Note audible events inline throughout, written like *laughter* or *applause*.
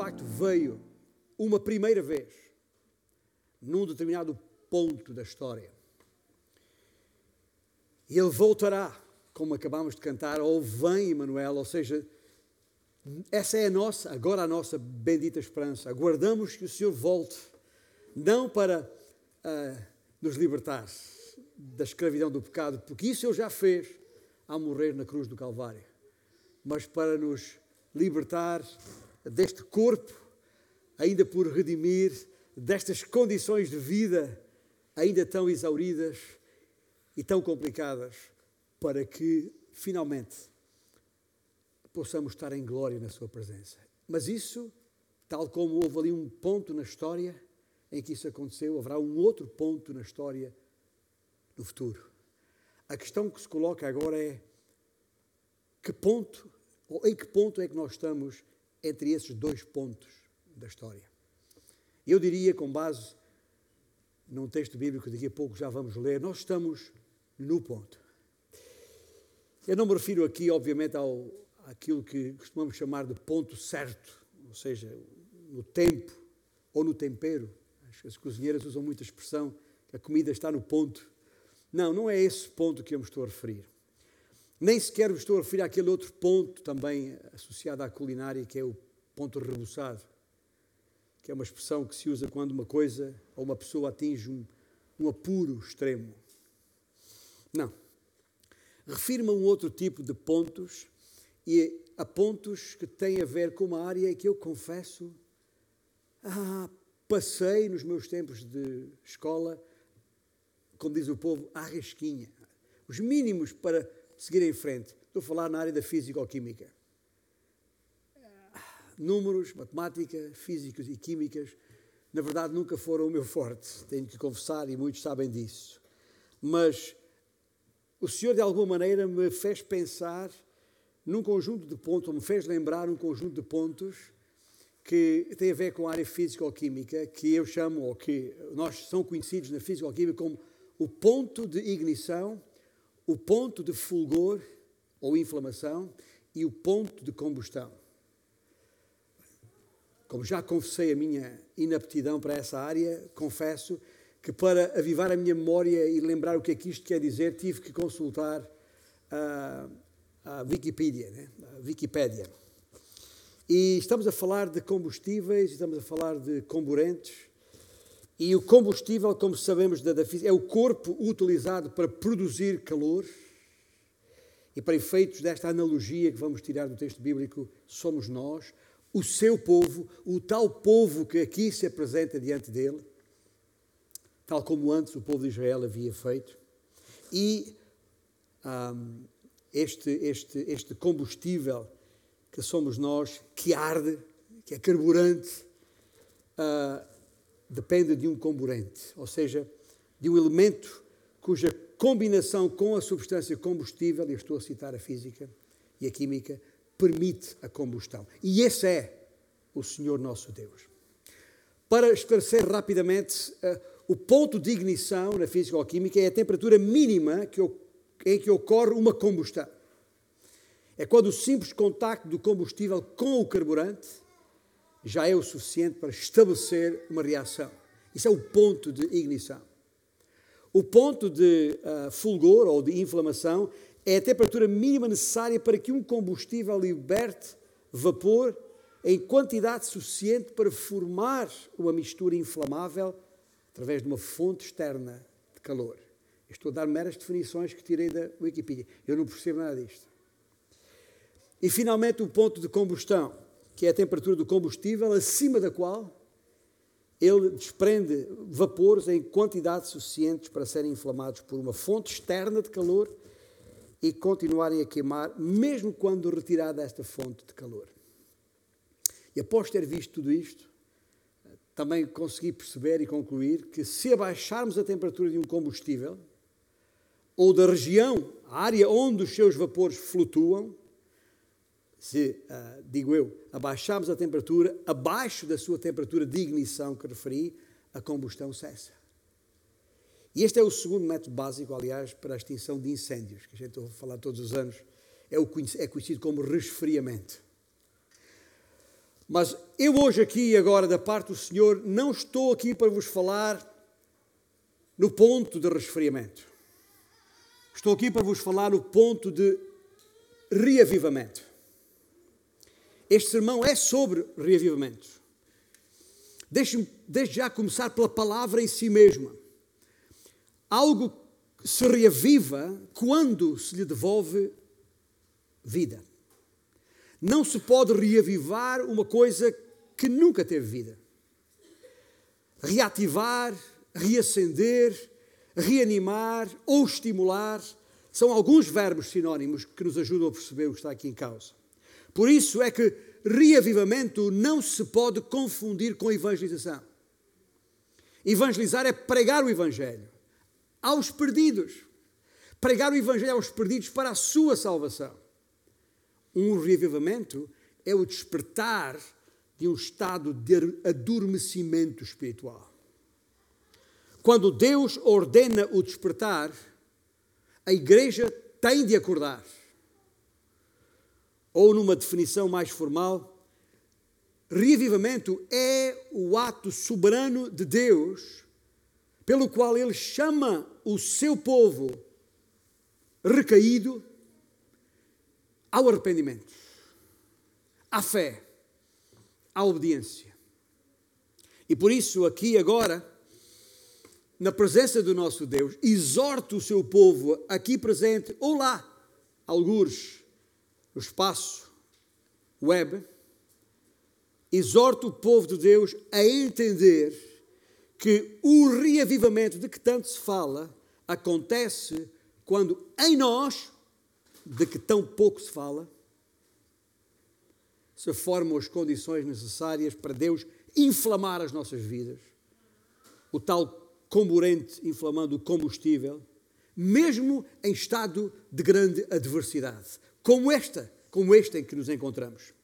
facto veio uma primeira vez num determinado ponto da história. E ele voltará, como acabamos de cantar, ou vem Emmanuel, ou seja, essa é a nossa, agora a nossa bendita esperança. Aguardamos que o Senhor volte, não para uh, nos libertar da escravidão do pecado, porque isso Ele já fez ao morrer na cruz do Calvário, mas para nos libertar deste corpo, ainda por redimir, destas condições de vida ainda tão exauridas e tão complicadas, para que finalmente possamos estar em glória na Sua presença. Mas isso, tal como houve ali um ponto na história em que isso aconteceu, haverá um outro ponto na história no futuro. A questão que se coloca agora é que ponto, ou em que ponto é que nós estamos entre esses dois pontos da história? Eu diria, com base num texto bíblico que daqui a pouco já vamos ler, nós estamos no ponto. Eu não me refiro aqui, obviamente, ao, àquilo que costumamos chamar de ponto certo, ou seja, no tempo ou no tempero. As cozinheiras usam muita expressão a comida está no ponto. Não, não é esse ponto que eu me estou a referir. Nem sequer me estou a referir àquele outro ponto também associado à culinária, que é o ponto rebuçado, que é uma expressão que se usa quando uma coisa ou uma pessoa atinge um, um apuro extremo. Não. Refiro-me a um outro tipo de pontos e a pontos que têm a ver com uma área que eu confesso, ah, passei nos meus tempos de escola como diz o povo, à risquinha. Os mínimos para seguir em frente. Estou a falar na área da físico-química. Números, matemática, físicos e químicas, na verdade nunca foram o meu forte, tenho que confessar e muitos sabem disso. Mas o Senhor de alguma maneira me fez pensar num conjunto de pontos, ou me fez lembrar um conjunto de pontos que tem a ver com a área físico-química, que eu chamo, ou que nós são conhecidos na físico-química como o ponto de ignição, o ponto de fulgor ou inflamação e o ponto de combustão. Como já confessei a minha inaptidão para essa área, confesso que para avivar a minha memória e lembrar o que é que isto quer dizer, tive que consultar a, a Wikipedia, né? a Wikipédia. E estamos a falar de combustíveis, estamos a falar de comburentes, e o combustível, como sabemos da, da física, é o corpo utilizado para produzir calor. E para efeitos desta analogia que vamos tirar do texto bíblico, somos nós, o seu povo, o tal povo que aqui se apresenta diante dele, tal como antes o povo de Israel havia feito. E um, este, este, este combustível que somos nós, que arde, que é carburante, uh, depende de um comburente, ou seja, de um elemento cuja combinação com a substância combustível, e estou a citar a física e a química, permite a combustão. E esse é o Senhor nosso Deus. Para esclarecer rapidamente, uh, o ponto de ignição na física ou química é a temperatura mínima em que ocorre uma combustão. É quando o simples contacto do combustível com o carburante já é o suficiente para estabelecer uma reação. Isso é o ponto de ignição. O ponto de uh, fulgor ou de inflamação é a temperatura mínima necessária para que um combustível liberte vapor em quantidade suficiente para formar uma mistura inflamável através de uma fonte externa de calor. estou a dar meras definições que tirei da Wikipedia. Eu não percebo nada disto. E finalmente o ponto de combustão que é a temperatura do combustível, acima da qual ele desprende vapores em quantidades suficientes para serem inflamados por uma fonte externa de calor e continuarem a queimar, mesmo quando retirada esta fonte de calor. E após ter visto tudo isto, também consegui perceber e concluir que se abaixarmos a temperatura de um combustível, ou da região, a área onde os seus vapores flutuam, se, uh, digo eu, abaixarmos a temperatura abaixo da sua temperatura de ignição que referi, a combustão cessa. E este é o segundo método básico, aliás, para a extinção de incêndios, que a gente ouve falar todos os anos, é, o, é conhecido como resfriamento. Mas eu hoje aqui agora da parte do Senhor não estou aqui para vos falar no ponto de resfriamento. Estou aqui para vos falar no ponto de reavivamento. Este sermão é sobre reavivamento. Deixe-me desde já começar pela palavra em si mesma. Algo se reaviva quando se lhe devolve vida. Não se pode reavivar uma coisa que nunca teve vida. Reativar, reacender, reanimar ou estimular são alguns verbos sinónimos que nos ajudam a perceber o que está aqui em causa. Por isso é que reavivamento não se pode confundir com evangelização. Evangelizar é pregar o Evangelho aos perdidos. Pregar o Evangelho aos perdidos para a sua salvação. Um reavivamento é o despertar de um estado de adormecimento espiritual. Quando Deus ordena o despertar, a igreja tem de acordar. Ou, numa definição mais formal, reavivamento é o ato soberano de Deus pelo qual ele chama o seu povo recaído ao arrependimento, à fé, à obediência. E por isso, aqui agora, na presença do nosso Deus, exorta o seu povo aqui presente ou lá, algures, no espaço web, exorta o povo de Deus a entender que o reavivamento de que tanto se fala acontece quando em nós, de que tão pouco se fala, se formam as condições necessárias para Deus inflamar as nossas vidas. O tal comburente inflamando o combustível, mesmo em estado de grande adversidade, como esta, como este em que nos encontramos.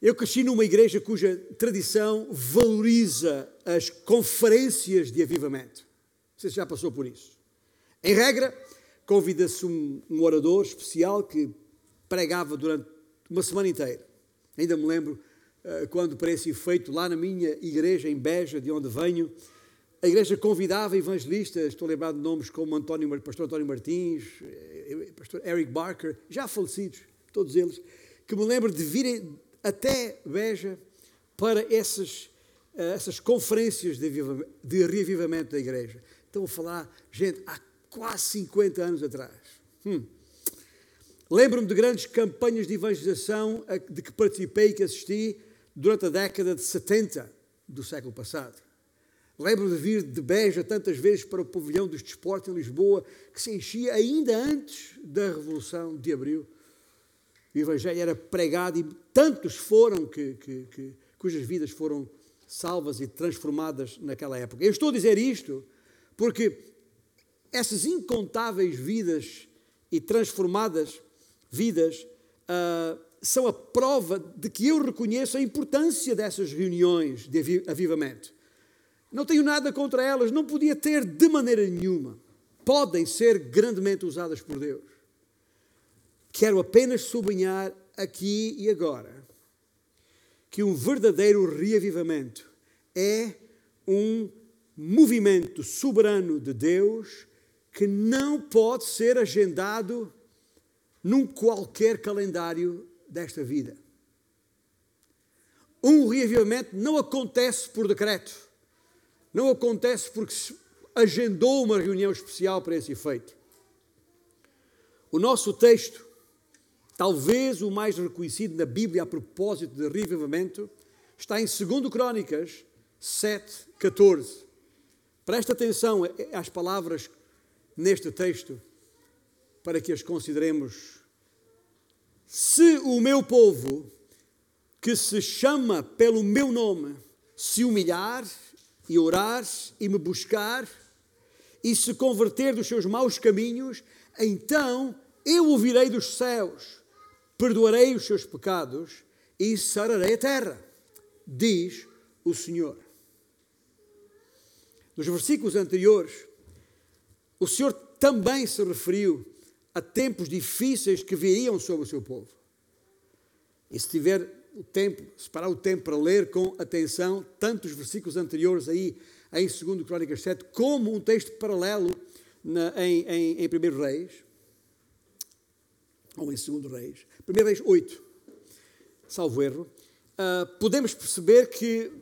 Eu cresci numa igreja cuja tradição valoriza as conferências de avivamento. Não sei se já passou por isso. Em regra, convida-se um, um, orador especial que pregava durante uma semana inteira. Ainda me lembro uh, quando, para esse efeito, lá na minha igreja, em Beja, de onde venho, a igreja convidava evangelistas, estou lembrado de nomes como António, pastor António Martins, eh, pastor Eric Barker, já falecidos, todos eles, que me lembro de virem até Beja para essas, eh, essas conferências de, de reavivamento da igreja. Estão a falar, gente, há quase 50 anos atrás. Hum. Lembro-me de grandes campanhas de evangelização de que participei e que assisti durante a década de 70 do século passado. Lembro-me de vir de Beja tantas vezes para o pavilhão dos desportos em Lisboa, que se enchia ainda antes da Revolução de Abril o Evangelho era pregado e tantos foram que, que, que, cujas vidas foram salvas e transformadas naquela época. Eu estou a dizer isto porque essas incontáveis vidas e transformadas vidas uh, são a prova de que eu reconheço a importância dessas reuniões de avivamento. Não tenho nada contra elas, não podia ter de maneira nenhuma. Podem ser grandemente usadas por Deus. Quero apenas sublinhar aqui e agora que um verdadeiro reavivamento é um movimento soberano de Deus que não pode ser agendado num qualquer calendário desta vida. Um reavivamento não acontece por decreto, não acontece porque se agendou uma reunião especial para esse efeito. O nosso texto talvez o mais reconhecido na Bíblia a propósito de revivamento, está em 2 Crónicas 7, 14. Presta atenção às palavras neste texto para que as consideremos. Se o meu povo, que se chama pelo meu nome, se humilhar e orar e me buscar e se converter dos seus maus caminhos, então eu ouvirei dos céus perdoarei os seus pecados e sararei a terra, diz o Senhor. Nos versículos anteriores, o Senhor também se referiu a tempos difíceis que viriam sobre o seu povo. E se tiver o tempo, separar o tempo para ler com atenção tanto os versículos anteriores aí em 2 Crónicas 7, como um texto paralelo na, em, em, em 1 Reis, ou em 2 Reis, 1 Reis 8, salvo erro, uh, podemos perceber que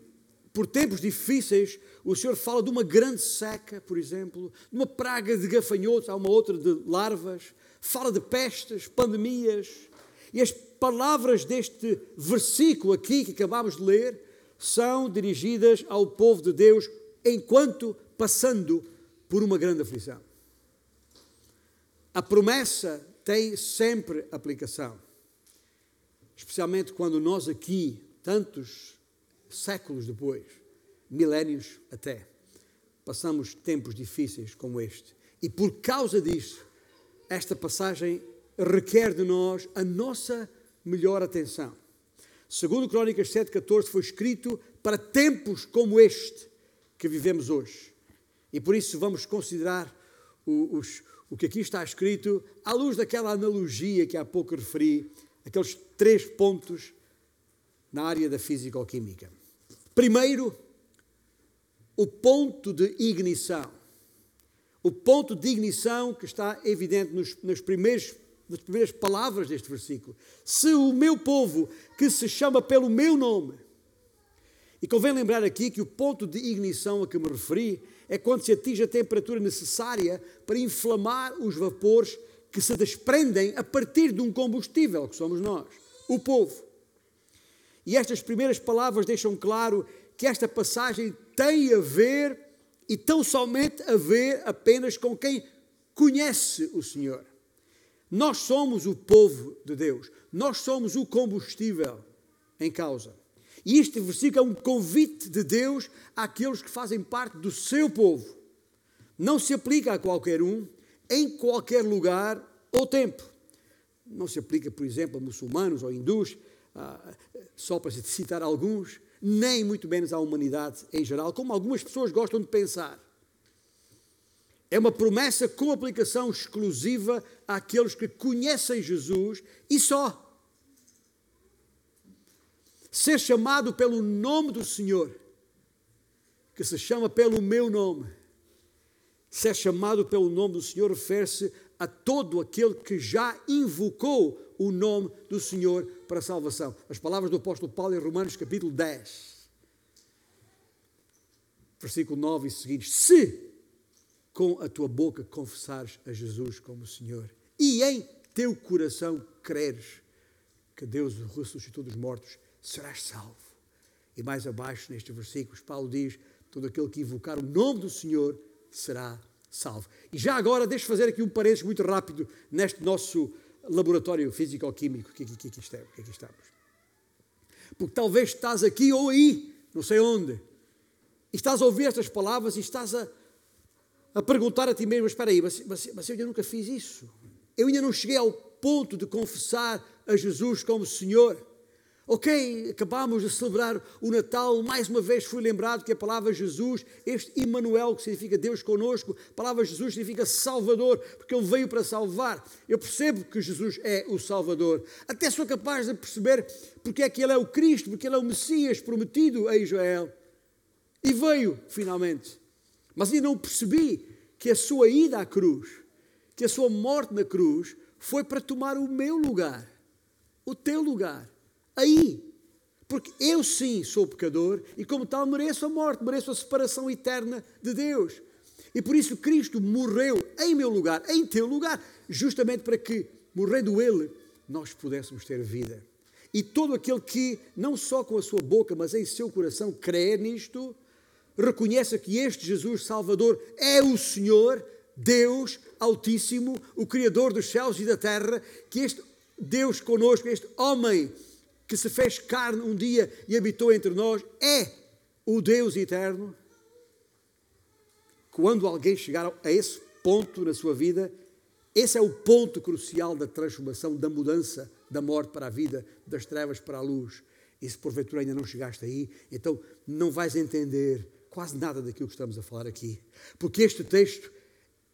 por tempos difíceis o Senhor fala de uma grande seca, por exemplo, de uma praga de gafanhotos, há uma outra de larvas, fala de pestes, pandemias, e as palavras deste versículo aqui que acabamos de ler são dirigidas ao povo de Deus enquanto passando por uma grande aflição. A promessa tem sempre aplicação, especialmente quando nós aqui, tantos séculos depois, milénios até, passamos tempos difíceis como este. E por causa disso, esta passagem requer de nós a nossa melhor atenção. Segundo Crónicas 7,14 foi escrito para tempos como este que vivemos hoje. E por isso vamos considerar o, os, o que aqui está escrito à luz daquela analogia que há pouco referi, aqueles três pontos na área da físico-química. Primeiro, o ponto de ignição. O ponto de ignição que está evidente nos, nos primeiros, nas primeiras palavras deste versículo. Se o meu povo, que se chama pelo meu nome, e convém lembrar aqui que o ponto de ignição a que me referi é quando se atinge a temperatura necessária para inflamar os vapores que se desprendem a partir de um combustível, que somos nós, o povo. E estas primeiras palavras deixam claro que esta passagem tem a ver e tão somente a ver apenas com quem conhece o Senhor. Nós somos o povo de Deus, nós somos o combustível em causa. E este versículo é um convite de Deus àqueles que fazem parte do seu povo. Não se aplica a qualquer um, em qualquer lugar ou tempo. Não se aplica, por exemplo, a muçulmanos ou hindus, ah, só para citar alguns, nem muito menos à humanidade em geral, como algumas pessoas gostam de pensar. É uma promessa com aplicação exclusiva àqueles que conhecem Jesus e só. Ser chamado pelo nome do Senhor, que se chama pelo meu nome. Ser chamado pelo nome do Senhor refere-se a todo aquele que já invocou o nome do Senhor para a salvação. As palavras do apóstolo Paulo em Romanos capítulo 10, versículo 9 e seguintes. Se com a tua boca confessares a Jesus como Senhor e em teu coração creres que Deus o ressuscitou dos mortos, serás salvo. E mais abaixo, nestes versículos, Paulo diz: todo aquele que invocar o nome do Senhor será salvo. E já agora, deixe fazer aqui um parênteses muito rápido neste nosso laboratório físico-químico que, que, que, que, aqui estamos. Porque talvez estás aqui ou aí, não sei onde, e estás a ouvir estas palavras e estás a, a perguntar a ti mesmo: espera aí, mas, mas, mas eu ainda nunca fiz isso. Eu ainda não cheguei ao ponto de confessar a Jesus como Senhor. Ok, acabámos de celebrar o Natal, mais uma vez fui lembrado que a palavra Jesus, este Emmanuel, que significa Deus conosco, a palavra Jesus significa Salvador, porque Ele veio para salvar. Eu percebo que Jesus é o Salvador. Até sou capaz de perceber porque é que Ele é o Cristo, porque Ele é o Messias prometido a Israel. E veio, finalmente. Mas ainda não percebi que a sua ida à cruz, que a sua morte na cruz, foi para tomar o meu lugar, o teu lugar aí. Porque eu sim sou pecador e, como tal, mereço a morte, mereço a separação eterna de Deus. E por isso Cristo morreu em meu lugar, em teu lugar, justamente para que, morrendo Ele, nós pudéssemos ter vida. E todo aquele que, não só com a sua boca, mas em seu coração, crê nisto, reconheça que este Jesus Salvador é o Senhor, Deus Altíssimo, o Criador dos céus e da terra, que este Deus conosco, este homem que se fez carne um dia e habitou entre nós, é o Deus eterno. Quando alguém chegar a esse ponto na sua vida, esse é o ponto crucial da transformação, da mudança da morte para a vida, das trevas para a luz. E se porventura ainda não chegaste aí, então não vais entender quase nada daquilo que estamos a falar aqui. Porque este texto,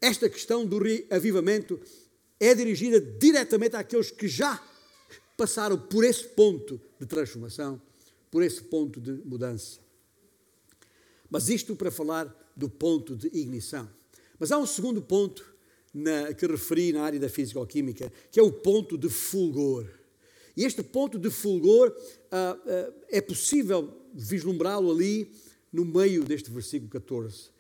esta questão do avivamento, é dirigida diretamente àqueles que já passaram por esse ponto de transformação, por esse ponto de mudança. Mas isto para falar do ponto de ignição. Mas há um segundo ponto na, que referi na área da físico-química, que é o ponto de fulgor. E este ponto de fulgor ah, ah, é possível vislumbrá-lo ali no meio deste versículo 14.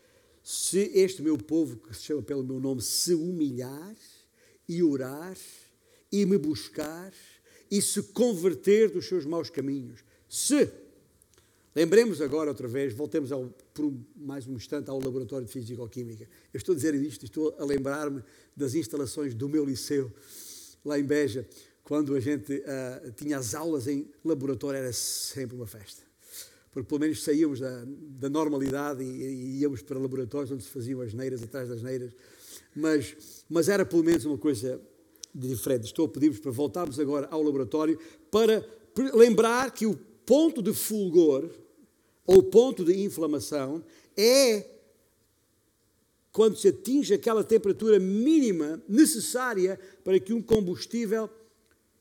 Se este meu povo, que se chama pelo meu nome, se humilhar e orar e me buscar e se converter dos seus maus caminhos. Se. Lembremos agora outra vez, voltemos ao, por mais um instante ao laboratório de Físico-Química. Eu estou a dizer isto, estou a lembrar-me das instalações do meu liceu, lá em Beja, quando a gente uh, tinha as aulas em laboratório, era sempre uma festa. Porque pelo menos saíamos da, da normalidade e, e, íamos para laboratórios onde se faziam as neiras atrás das neiras. Mas, mas era pelo menos uma coisa diferente. Estou a pedir-vos para voltarmos agora ao laboratório para lembrar que o ponto de fulgor ou ponto de inflamação é quando se atinge aquela temperatura mínima necessária para que um combustível,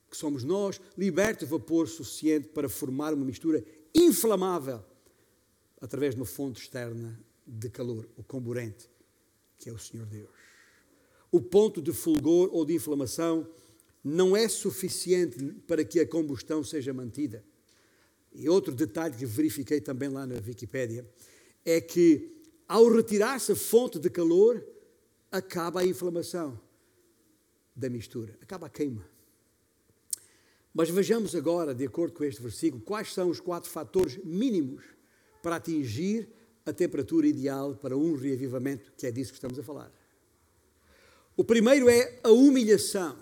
que somos nós, liberte vapor suficiente para formar uma mistura inflamável através de uma fonte externa de calor, o comburente, que é o Senhor Deus o ponto de fulgor ou de inflamação não é suficiente para que a combustão seja mantida. E outro detalhe que verifiquei também lá na Wikipédia é que ao retirar-se a fonte de calor, acaba a inflamação da mistura, acaba a queima. Mas vejamos agora, de acordo com este versículo, quais são os quatro fatores mínimos para atingir a temperatura ideal para um reavivamento, que é disso que estamos a falar. O primeiro é a humilhação.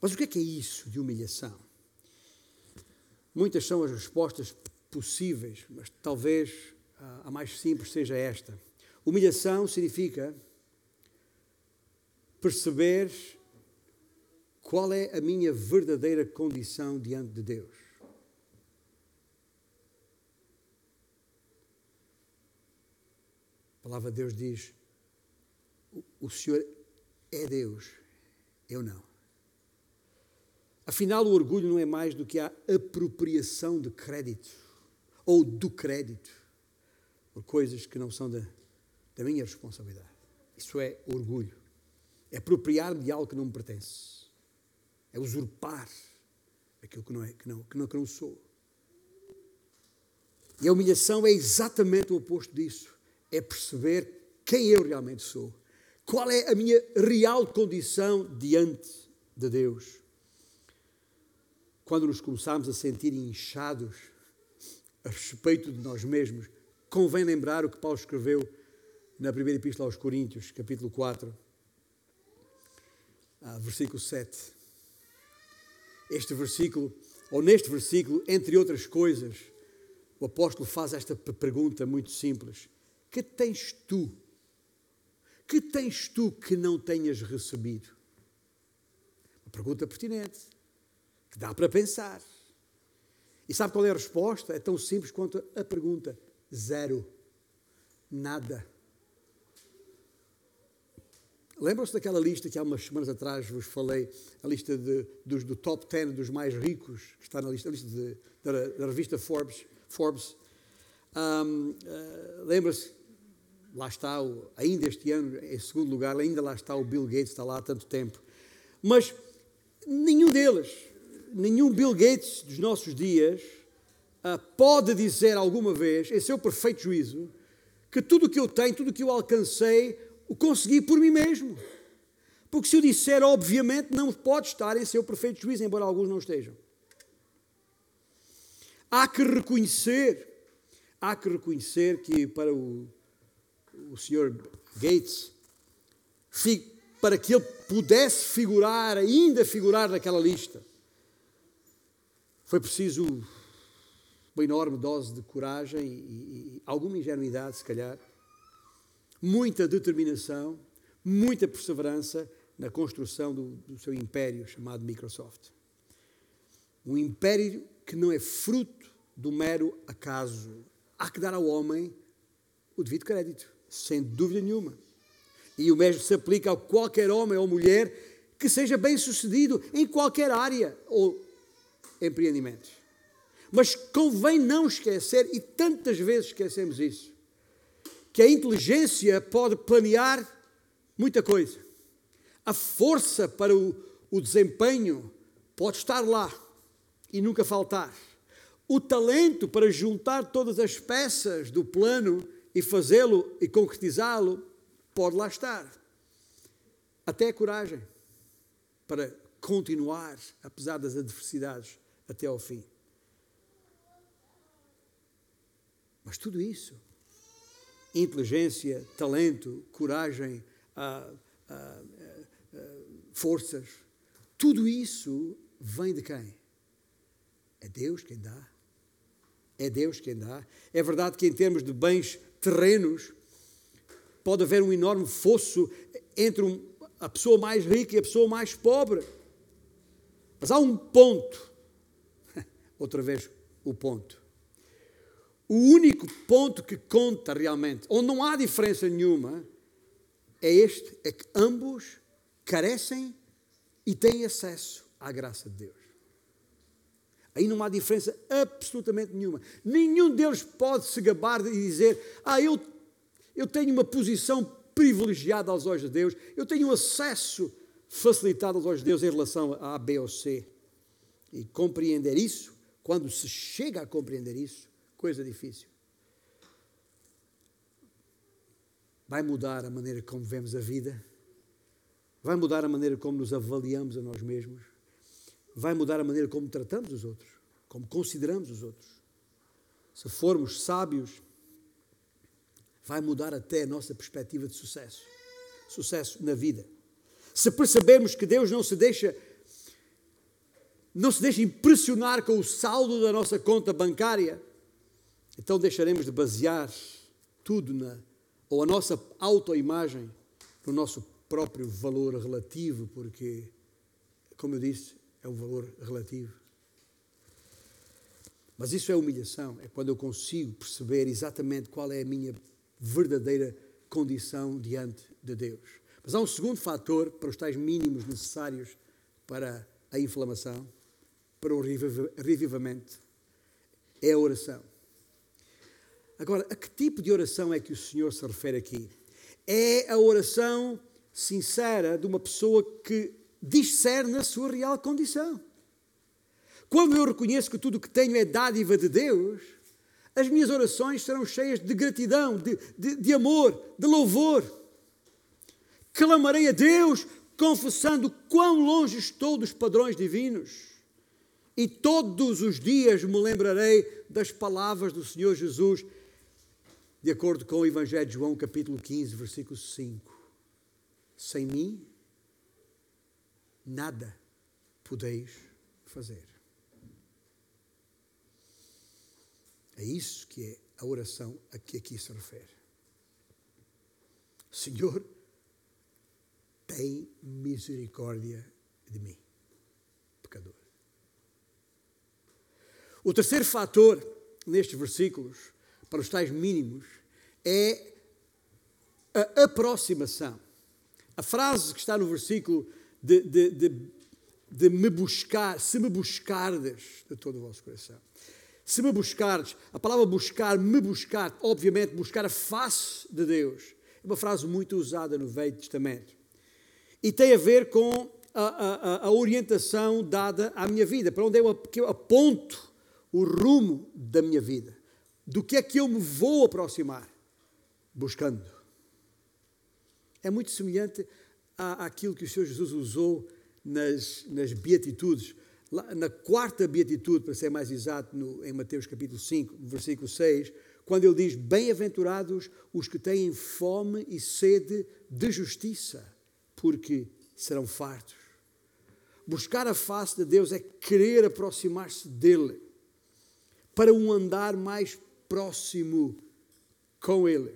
Mas o que é que é isso de humilhação? Muitas são as respostas possíveis, mas talvez a mais simples seja esta. Humilhação significa perceber qual é a minha verdadeira condição diante de Deus. A palavra de Deus diz: o Senhor é Deus, eu não. Afinal, o orgulho não é mais do que a apropriação de crédito ou do crédito por coisas que não são da, da minha responsabilidade. Isso é orgulho. É apropriar-me de algo que não me pertence. É usurpar aquilo que não, é, que não, que não, que não sou. E a humilhação é exatamente o oposto disso. É perceber quem eu realmente sou qual é a minha real condição diante de Deus? Quando nos começarmos a sentir inchados a respeito de nós mesmos, convém lembrar o que Paulo escreveu na primeira epístola aos Coríntios, capítulo 4, ah, versículo 7. Este versículo, ou neste versículo, entre outras coisas, o apóstolo faz esta pergunta muito simples: Que tens tu que tens tu que não tenhas recebido? Uma pergunta pertinente, que dá para pensar. E sabe qual é a resposta? É tão simples quanto a pergunta: zero. Nada. Lembram-se daquela lista que há umas semanas atrás vos falei, a lista de, dos, do top 10 dos mais ricos, que está na lista, lista de, da, da, revista Forbes. Forbes. Um, uh, Lembra-se lá está, ainda este ano, em segundo lugar, ainda lá está o Bill Gates, está lá há tanto tempo. Mas nenhum deles, nenhum Bill Gates dos nossos dias, uh, pode dizer alguma vez, em seu perfeito juízo, que tudo o que eu tenho, tudo o que eu alcancei, o consegui por mim mesmo. Porque se eu disser, obviamente, não pode estar em seu perfeito juízo, embora alguns não estejam. Há que reconhecer, há que reconhecer que para o o Sr. Gates, para que ele pudesse figurar, ainda figurar naquela lista, foi preciso uma enorme dose de coragem e, e alguma ingenuidade, se calhar, muita determinação, muita perseverança na construção do, do seu império chamado Microsoft. Um império que não é fruto do mero acaso. Há que dar ao homem o devido crédito sem dúvida nenhuma. E o mesmo se aplica a qualquer homem ou mulher que seja bem sucedido em qualquer área ou empreendimento. Mas convém não esquecer, e tantas vezes esquecemos isso, que a inteligência pode planear muita coisa. A força para o, o desempenho pode estar lá e nunca faltar. O talento para juntar todas as peças do plano e fazê-lo e concretizá-lo pode lá estar. Até a coragem para continuar, apesar das adversidades, até ao fim. Mas tudo isso, inteligência, talento, coragem, ah, ah, ah, forças, tudo isso vem de quem? É Deus quem dá. É Deus quem dá. É verdade que, em termos de bens terrenos, pode haver um enorme fosso entre a pessoa mais rica e a pessoa mais pobre. Mas há um ponto. *laughs* Outra vez, o ponto. O único ponto que conta realmente, onde não há diferença nenhuma, é este: é que ambos carecem e têm acesso à graça de Deus. Aí não há diferença absolutamente nenhuma. Nenhum deles pode se gabar de dizer: Ah, eu, eu tenho uma posição privilegiada aos olhos de Deus, eu tenho acesso facilitado aos olhos de Deus em relação a A, B ou C. E compreender isso, quando se chega a compreender isso, coisa difícil. Vai mudar a maneira como vemos a vida, vai mudar a maneira como nos avaliamos a nós mesmos vai mudar a maneira como tratamos os outros, como consideramos os outros. Se formos sábios, vai mudar até a nossa perspectiva de sucesso. Sucesso na vida. Se percebermos que Deus não se deixa não se deixa impressionar com o saldo da nossa conta bancária, então deixaremos de basear tudo na ou a nossa autoimagem no nosso próprio valor relativo, porque como eu disse, é um valor relativo. Mas isso é humilhação, é quando eu consigo perceber exatamente qual é a minha verdadeira condição diante de Deus. Mas há um segundo fator para os tais mínimos necessários para a inflamação, para o revivamento, é a oração. Agora, a que tipo de oração é que o Senhor se refere aqui? É a oração sincera de uma pessoa que discerne a sua real condição. Quando eu reconheço que tudo o que tenho é dádiva de Deus, as minhas orações serão cheias de gratidão, de, de, de amor, de louvor. Clamarei a Deus, confessando quão longe estou dos padrões divinos. E todos os dias me lembrarei das palavras do Senhor Jesus, de acordo com o Evangelho de João, capítulo 15, versículo 5. Sem mim, nada podeis fazer. É isso que é a oração a que aqui se refere. Senhor, tem misericórdia de mim, pecador. O terceiro fator nestes versículos, para os tais mínimos, é a aproximação. A frase que está no versículo de, de, de, de me buscar, se me buscardes de todo o vosso coração. Se me buscardes, a palavra buscar, me buscar, obviamente, buscar a face de Deus, é uma frase muito usada no Velho Testamento. E tem a ver com a, a, a orientação dada à minha vida, para onde eu, aponto o rumo da minha vida. Do que é que eu me vou aproximar? Buscando. É muito semelhante àquilo que o Senhor Jesus usou nas, nas beatitudes. Lá, na quarta beatitude, para ser mais exato, no, em Mateus capítulo 5, versículo 6, quando ele diz: Bem-aventurados os que têm fome e sede de justiça, porque serão fartos. Buscar a face de Deus é querer aproximar-se dele, para um andar mais próximo com ele.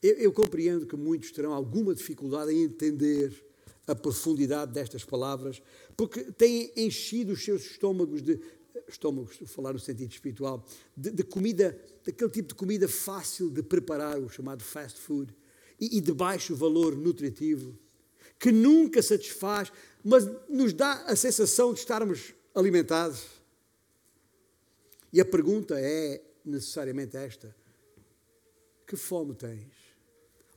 Eu, eu compreendo que muitos terão alguma dificuldade em entender a profundidade destas palavras, porque têm enchido os seus estômagos de estômagos, falar no sentido espiritual, de, de, comida, daquele tipo de comida fácil de preparar, o chamado fast food. e, e de baixo valor nutritivo, que nunca satisfaz, mas nos dá a sensação de estarmos alimentados. E a pergunta é necessariamente esta: que fome tens?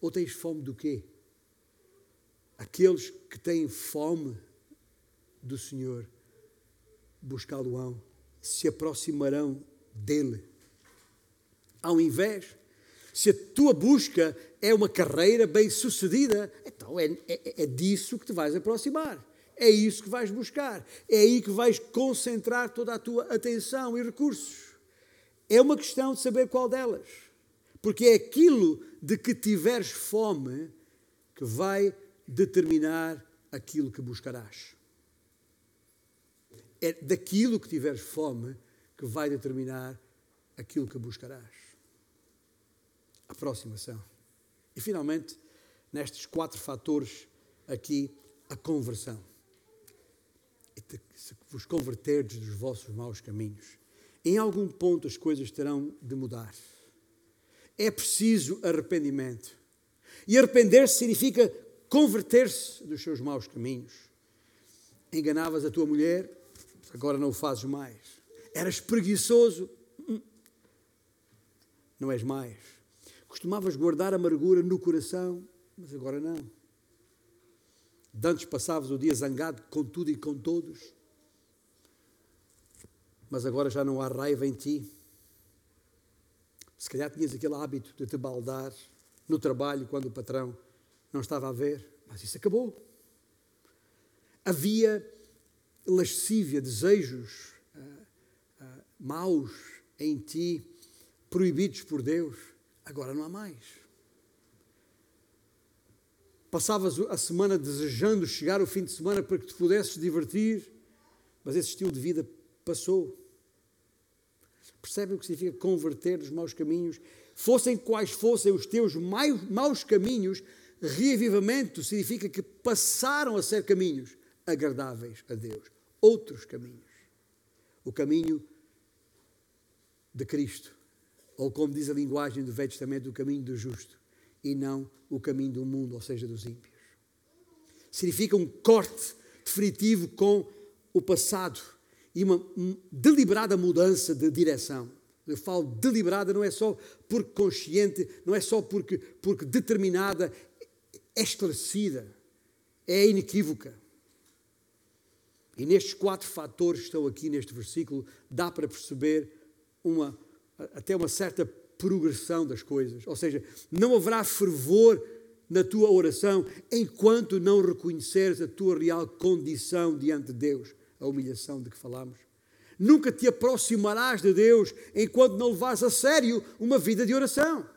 Ou tens fome do quê? Aqueles que têm fome do Senhor buscá-lo-ão, se aproximarão dele. Ao invés, se a tua busca é uma carreira bem sucedida, então é, é, é disso que te vais aproximar. É isso que vais buscar. É aí que vais concentrar toda a tua atenção e recursos. É uma questão de saber qual delas. Porque é aquilo de que tiveres fome que vai determinar aquilo que buscarás. É daquilo que tiveres fome que vai determinar aquilo que buscarás. Aproximação. E finalmente, nestes quatro fatores aqui, a conversão. Se vos converterdes dos vossos maus caminhos, em algum ponto as coisas terão de mudar. É preciso arrependimento. E arrepender-se significa converter-se dos seus maus caminhos. Enganavas a tua mulher, agora não o fazes mais. Eras preguiçoso, hum. não és mais. Costumavas guardar amargura no coração, mas agora não. Dantes passavas o dia zangado com tudo e com todos, mas agora já não há raiva em ti. Se calhar tinhas aquele hábito de te baldar no trabalho quando o patrão não estava a ver, mas isso acabou. Havia lascívia, desejos uh, uh, maus em ti, proibidos por Deus, agora não há mais. Passavas a semana desejando chegar o fim de semana para que te pudesses divertir, mas esse estilo de vida passou. Percebem o que significa converter os maus caminhos? Fossem quais fossem os teus maus caminhos, reavivamento significa que passaram a ser caminhos agradáveis a Deus. Outros caminhos. O caminho de Cristo. Ou como diz a linguagem do Velho Testamento, o caminho do justo. E não o caminho do mundo, ou seja, dos ímpios. Significa um corte definitivo com o passado e uma deliberada mudança de direção. Eu falo deliberada, não é só porque consciente, não é só porque, porque determinada, é esclarecida, é inequívoca. E nestes quatro fatores que estão aqui neste versículo, dá para perceber uma, até uma certa progressão das coisas. Ou seja, não haverá fervor na tua oração enquanto não reconheceres a tua real condição diante de Deus, a humilhação de que falamos. Nunca te aproximarás de Deus enquanto não levares a sério uma vida de oração.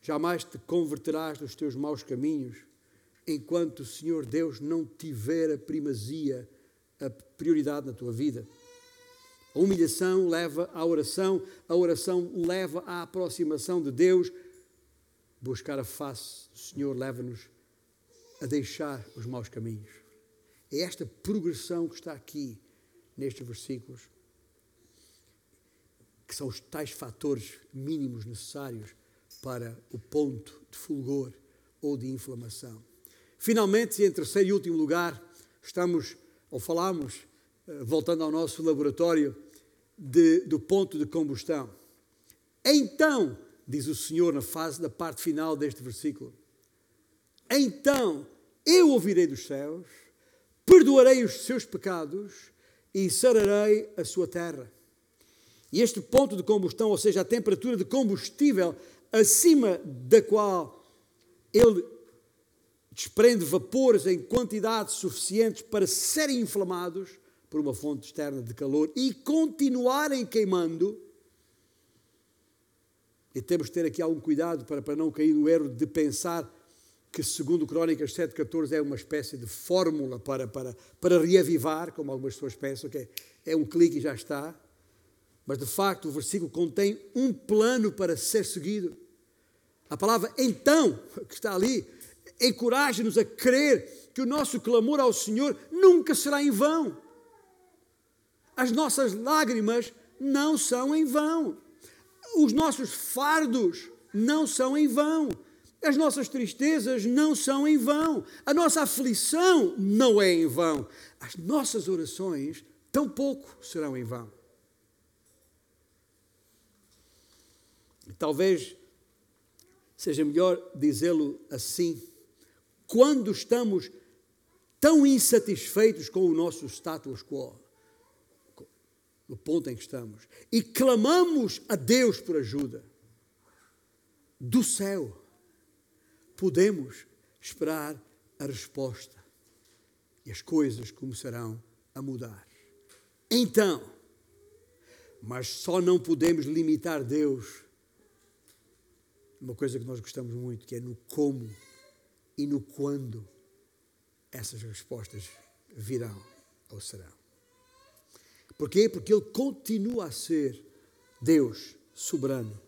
Jamais te converterás dos teus maus caminhos enquanto o Senhor Deus não tiver a primazia, a prioridade na tua vida. A humilhação leva à oração, a oração leva à aproximação de Deus. Buscar a face do Senhor leva-nos a deixar os maus caminhos. É esta progressão que está aqui nestes versículos, que são os tais fatores mínimos necessários para o ponto de fulgor ou de inflamação. Finalmente, em terceiro e último lugar, estamos, ou falamos, eh, voltando ao nosso laboratório, de, do ponto de combustão. Então, diz o Senhor na fase da parte final deste versículo, então eu ouvirei dos céus, perdoarei os seus pecados e sararei a sua terra. E este ponto de combustão, ou seja, a temperatura de combustível acima da qual ele desprende vapores em quantidades suficientes para serem inflamados por uma fonte externa de calor e continuarem queimando. E temos de ter aqui algum cuidado para, para não cair no erro de pensar que, segundo Crónicas 7,14, é uma espécie de fórmula para, para, para reavivar, como algumas pessoas pensam, que é, é um clique e já está. Mas, de facto, o versículo contém um plano para ser seguido. A palavra então, que está ali, encoraja-nos a crer que o nosso clamor ao Senhor nunca será em vão. As nossas lágrimas não são em vão. os nossos fardos não são em vão. As nossas tristezas não são em vão. A nossa aflição não é em vão. As nossas orações tampouco serão em vão. Talvez seja melhor dizê-lo assim. Quando estamos tão insatisfeitos com o nosso status quo, no ponto em que estamos, e clamamos a Deus por ajuda, do céu, podemos esperar a resposta e as coisas começarão a mudar. Então, mas só não podemos limitar Deus uma coisa que nós gostamos muito, que é no como e no quando essas respostas virão ou serão. Porquê? Porque Ele continua a ser Deus soberano,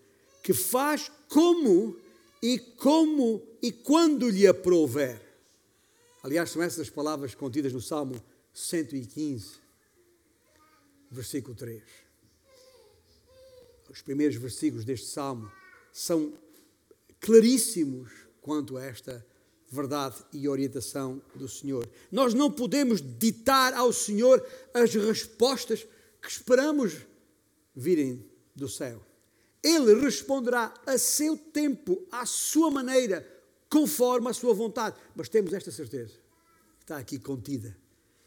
que faz como e como e quando lhe aprouver. Aliás, são essas as palavras contidas no Salmo 115, versículo 3. Os primeiros versículos deste salmo são claríssimos quanto a esta verdade e orientação do Senhor. Nós não podemos ditar ao Senhor as respostas que esperamos virem do céu. Ele responderá a seu tempo, à sua maneira, conforme a sua vontade. Mas temos esta certeza, está aqui contida.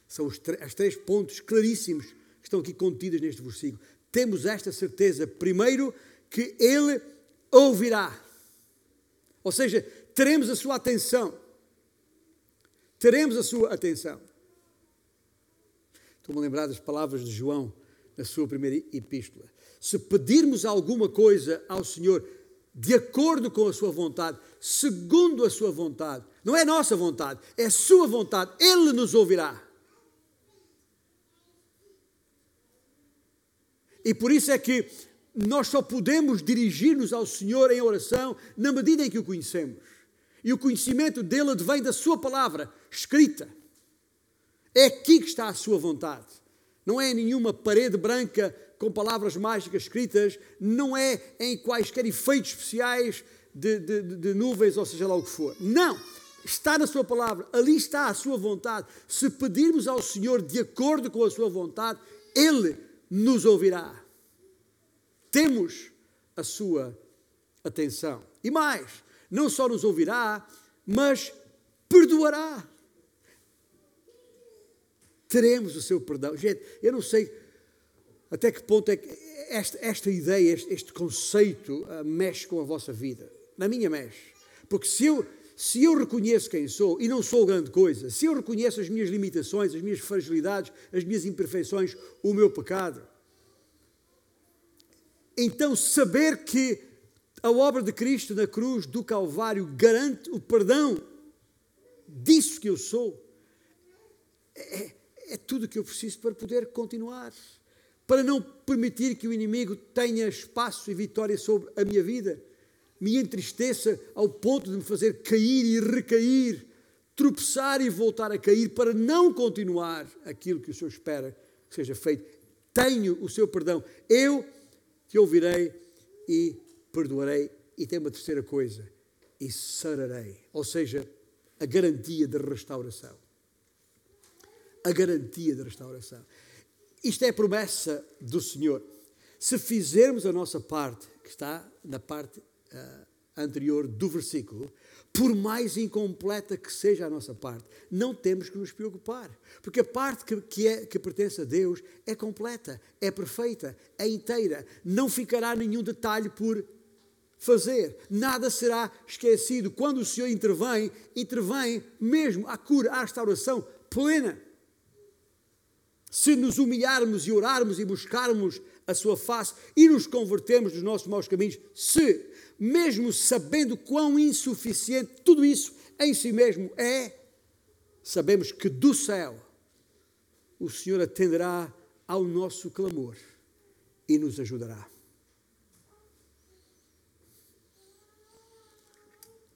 São os os três pontos claríssimos que estão aqui contidos neste versículo. Temos esta certeza, primeiro, que Ele ouvirá. Ou seja, teremos a sua atenção. Teremos a sua atenção. Estou-me a lembrar das palavras de João na sua primeira epístola. Se pedirmos alguma coisa ao Senhor de acordo com a sua vontade, segundo a sua vontade, não é nossa vontade, é a sua vontade, Ele nos ouvirá. E por isso é que nós só podemos dirigir-nos ao Senhor em oração na medida em que o conhecemos. E o conhecimento dele vem da Sua palavra escrita. É aqui que está a Sua vontade. Não é nenhuma parede branca com palavras mágicas escritas, não é em quaisquer efeitos especiais de, de, de nuvens, ou seja lá o que for. Não! Está na Sua palavra, ali está a Sua vontade. Se pedirmos ao Senhor de acordo com a Sua vontade, Ele nos ouvirá temos a sua atenção. E mais, não só nos ouvirá, mas perdoará. Teremos o seu perdão. Gente, eu não sei até que ponto é que esta, esta ideia, este, este conceito uh, mexe com a vossa vida. Na minha mexe. Porque se eu, se eu reconheço quem sou e não sou grande coisa, se eu reconheço as minhas limitações, as minhas fragilidades, as minhas imperfeições, o meu pecado, então, saber que a obra de Cristo na cruz do Calvário garante o perdão disso que eu sou, é, é tudo o que eu preciso para poder continuar. Para não permitir que o inimigo tenha espaço e vitória sobre a minha vida, me entristeça ao ponto de me fazer cair e recair, tropeçar e voltar a cair, para não continuar aquilo que o Senhor espera que seja feito. Tenho o seu perdão. Eu te ouvirei e perdoarei. E tem uma terceira coisa, e sararei. Ou seja, a garantia de restauração. A garantia de restauração. Isto é a promessa do Senhor. Se fizermos a nossa parte, que está na parte uh, anterior do versículo, por mais incompleta que seja a nossa parte, não temos que nos preocupar, porque a parte que, que, é, que pertence a Deus é completa, é perfeita, é inteira, não ficará nenhum detalhe por fazer, nada será esquecido. Quando o Senhor intervém, intervém mesmo à cura, à restauração plena. Se nos humilharmos e orarmos e buscarmos a sua face e nos convertermos dos nossos maus caminhos, se mesmo sabendo quão insuficiente tudo isso em si mesmo é, sabemos que do céu o Senhor atenderá ao nosso clamor e nos ajudará.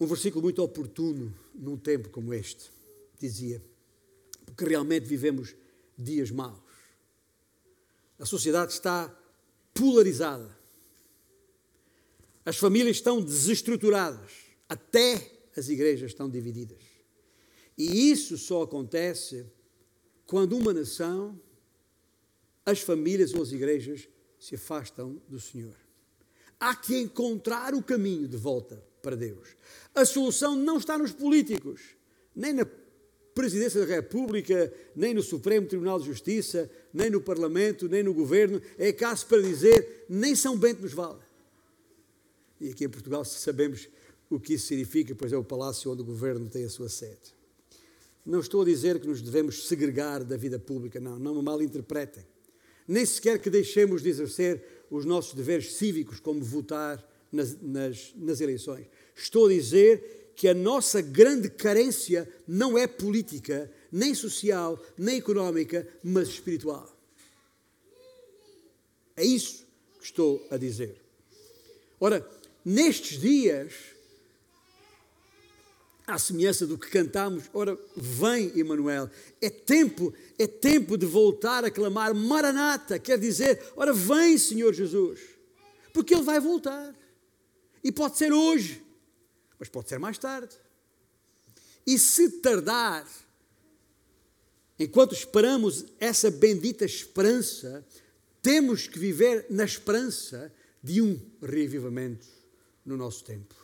Um versículo muito oportuno num tempo como este, dizia, porque realmente vivemos dias maus. A sociedade está polarizada As famílias estão desestruturadas, até as igrejas estão divididas. E isso só acontece quando uma nação, as famílias ou as igrejas se afastam do Senhor. Há que encontrar o caminho de volta para Deus. A solução não está nos políticos, nem na Presidência da República, nem no Supremo Tribunal de Justiça, nem no Parlamento, nem no Governo. É caso para dizer, nem São Bento nos vale. E aqui em Portugal sabemos o que isso significa, pois é o palácio onde o Governo tem a sua sede. Não estou a dizer que nos devemos segregar da vida pública, não, não me mal interpretem. Nem sequer que deixemos de exercer os nossos deveres cívicos, como votar nas, nas, nas eleições. Estou a dizer que a nossa grande carência não é política, nem social, nem económica, mas espiritual. É isso que estou a dizer. Ora, nestes dias, à semelhança do que cantamos, ora, vem Emanuel. É tempo, é tempo de voltar a clamar Maranata, quer dizer, ora, vem Senhor Jesus. Porque ele vai voltar. E pode ser hoje, mas pode ser mais tarde. E se tardar, enquanto esperamos essa bendita esperança, temos que viver na esperança de um reavivamento no nosso tempo.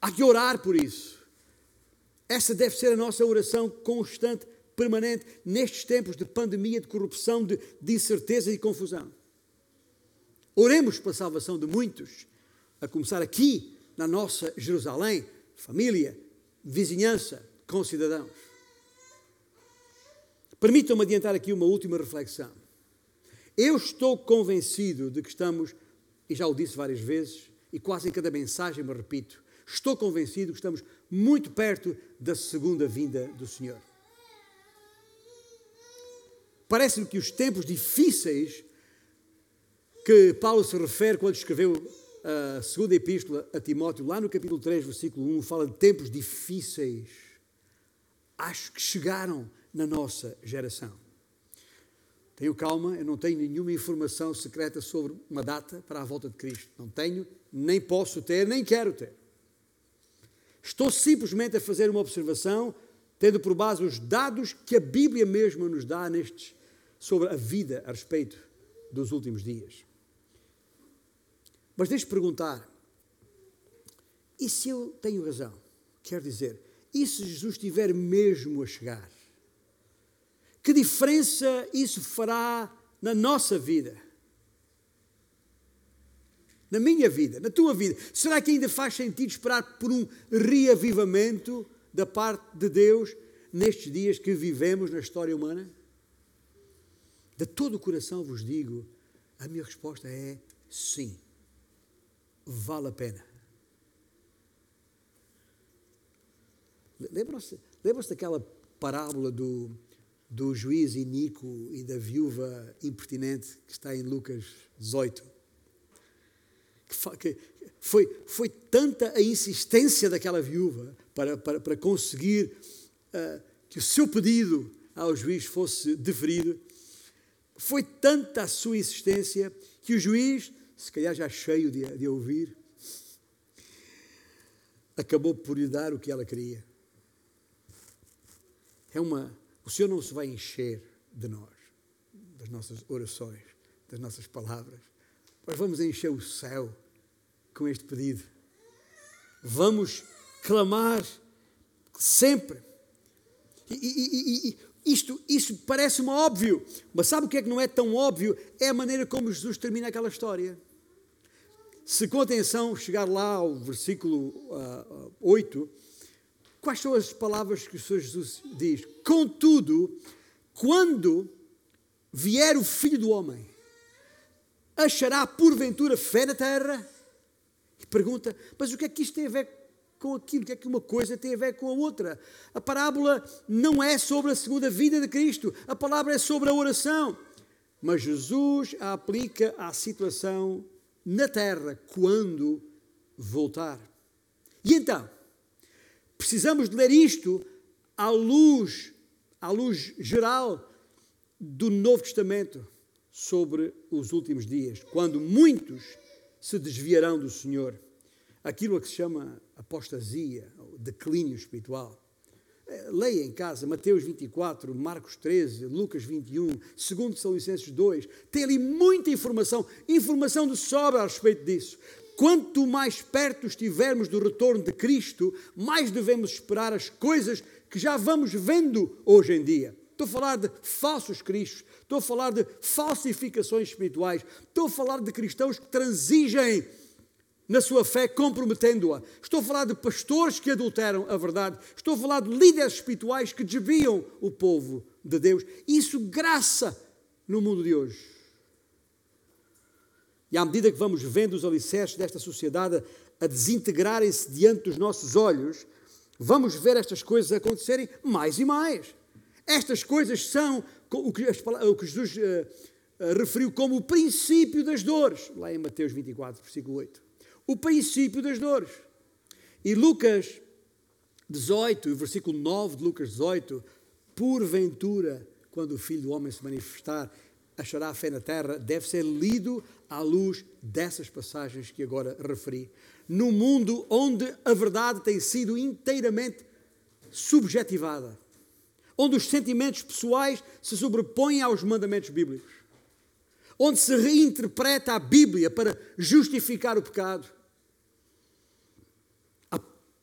Há que orar por isso. Essa deve ser a nossa oração constante, permanente, nestes tempos de pandemia, de corrupção, de, de incerteza e confusão. Oremos para a salvação de muitos, a começar aqui na nossa Jerusalém, família, vizinhança, concidadãos. Permitam-me adiantar aqui uma última reflexão. Eu estou convencido de que estamos, e já o disse várias vezes, e quase em cada mensagem me repito, estou convencido que estamos muito perto da segunda vinda do Senhor. Parece-me que os tempos difíceis que Paulo se refere quando escreveu a segunda epístola a Timóteo, lá no capítulo 3, versículo 1, fala de tempos difíceis. Acho que chegaram na nossa geração. Tenho calma, eu não tenho nenhuma informação secreta sobre uma data para a volta de Cristo. Não tenho, nem posso ter, nem quero ter. Estou simplesmente a fazer uma observação, tendo por base os dados que a Bíblia mesma nos dá nestes, sobre a vida a respeito dos últimos dias. Mas deixe perguntar: e se eu tenho razão? Quer dizer, e se Jesus estiver mesmo a chegar? Que diferença isso fará na nossa vida? na minha vida, na tua vida? Será que ainda faz sentido esperar por um reavivamento da parte de Deus nestes dias que vivemos na história humana? De todo o coração vos digo, a minha resposta é sim. Vale a pena. Lembram-se lembram daquela parábola do, do juiz iníquo e da viúva impertinente que está em Lucas 18? que foi, foi tanta a insistência daquela viúva para, para, para conseguir uh, que o seu pedido ao juiz fosse deferido, foi tanta a sua insistência que o juiz, se calhar já cheio de, de ouvir, acabou por lhe dar o que ela queria. É uma, o Senhor não se vai encher de nós, das nossas orações, das nossas palavras. Nós vamos encher o céu com este pedido. Vamos clamar sempre. E, e, e, isto, isto parece-me óbvio, mas sabe o que é que não é tão óbvio? É a maneira como Jesus termina aquela história. Se com atenção chegar lá ao versículo uh, 8, quais são as palavras que o Senhor Jesus diz? Contudo, quando vier o Filho do Homem, achará porventura fé na terra? E pergunta: mas o que é que isto tem a ver com aquilo? O que é que uma coisa tem a ver com a outra? A parábola não é sobre a segunda vida de Cristo, a palavra é sobre a oração. Mas Jesus a aplica à situação na terra quando voltar. E então, precisamos de ler isto à luz, à luz geral do Novo Testamento sobre os últimos dias, quando muitos se desviarão do Senhor. Aquilo a que se chama apostasia, declínio espiritual. Eh, leia em casa Mateus 24, Marcos 13, Lucas 21, 2 Salonicenses 2. Tem ali muita informação, informação de sobra a respeito disso. Quanto mais perto estivermos do retorno de Cristo, mais devemos esperar as coisas que já vamos vendo hoje em dia. Estou a falar de falsos cristos, estou a falar de falsificações espirituais, estou a falar de cristãos que transigem na sua fé, comprometendo-a. Estou a falar de pastores que adulteram a verdade. Estou a falar de líderes espirituais que desviam o povo de Deus. Isso graça no mundo de hoje. E à medida que vamos vendo os alicerces desta sociedade a desintegrarem-se diante dos nossos olhos, vamos ver estas coisas acontecerem mais e mais. Estas coisas são o que, Jesus uh, referiu como o princípio das dores, lá em Mateus 24, versículo 8 o princípio das dores. E Lucas 18, o versículo 9 de Lucas 18, porventura, quando o Filho do Homem se manifestar, achará a fé na terra, deve ser lido à luz dessas passagens que agora referi. No mundo onde a verdade tem sido inteiramente subjetivada, onde os sentimentos pessoais se sobrepõem aos mandamentos bíblicos, onde se reinterpreta a Bíblia para justificar o pecado,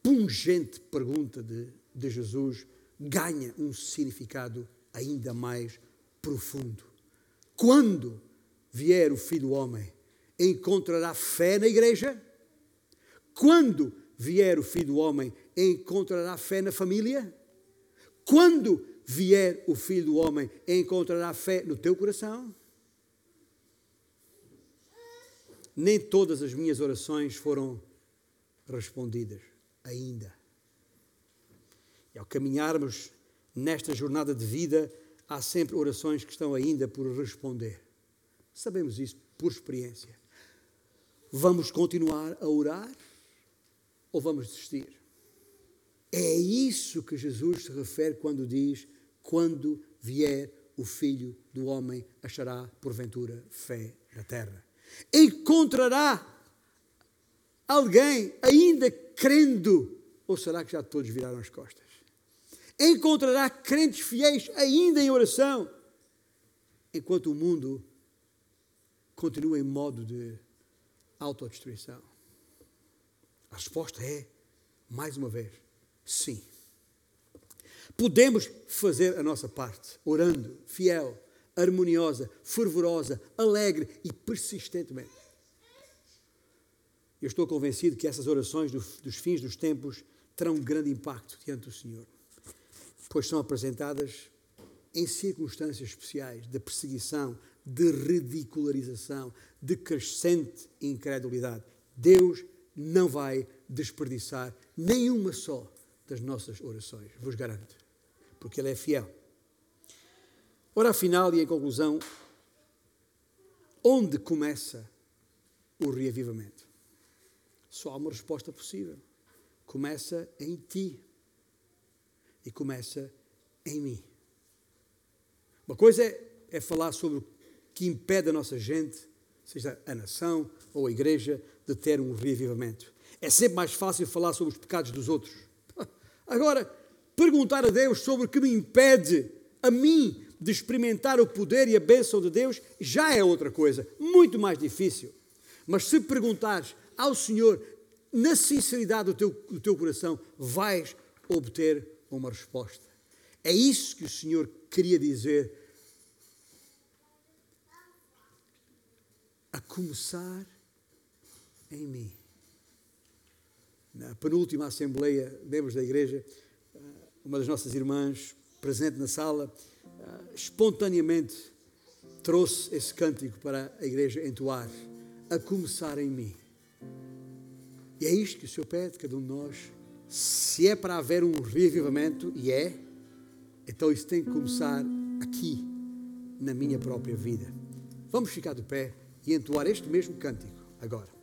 pungente pergunta de, de Jesus ganha um significado ainda mais profundo. Quando vier o Filho do Homem, encontrará fé na igreja? Quando vier o Filho do Homem, encontrará fé na família? Quando vier o Filho do Homem, encontrará fé no teu coração? Nem todas as minhas orações foram respondidas ainda. E ao caminharmos nesta jornada de vida, há sempre orações que estão ainda por responder. Sabemos isso por experiência. Vamos continuar a orar ou vamos desistir? É isso que Jesus se refere quando diz: quando vier o Filho do Homem, achará porventura fé na terra. Encontrará alguém ainda crendo? Ou será que já todos viraram as costas? Encontrará crentes fiéis ainda em oração, enquanto o mundo continua em modo de autodestruição? A resposta é, mais uma vez, sim. Podemos fazer a nossa parte, orando, fiel, harmoniosa, fervorosa, alegre e persistentemente. Eu estou convencido que essas orações do, dos fins dos tempos terão um grande impacto diante do Senhor, pois são apresentadas em circunstâncias especiais de perseguição, de ridicularização, de crescente incredulidade. Deus não vai desperdiçar nenhuma só das nossas orações, vos garanto, porque Ele é fiel. Ora, afinal e em conclusão, onde começa o reavivamento? Só há uma resposta possível. Começa em ti e começa em mim. Uma coisa é, é falar sobre o que impede a nossa gente, seja a nação ou a igreja, de ter um reavivamento. É sempre mais fácil falar sobre os pecados dos outros. *laughs* Agora, perguntar a Deus sobre o que me impede a mim de experimentar o poder e a bênção de Deus já é outra coisa, muito mais difícil. Mas se perguntares ao Senhor, na sinceridade do teu, do teu coração, vais obter uma resposta. É isso que o Senhor queria dizer. A começar em mim. Na penúltima Assembleia, membros da Igreja, eh, uma das nossas irmãs, presente na sala, eh, espontaneamente trouxe esse cântico para a Igreja entoar. A começar em mim. E é isto que o Senhor pede, cada um de nós. Se é para haver um reavivamento, e é, então isso tem que começar aqui, na minha própria vida. Vamos ficar de pé e entoar este mesmo cântico agora.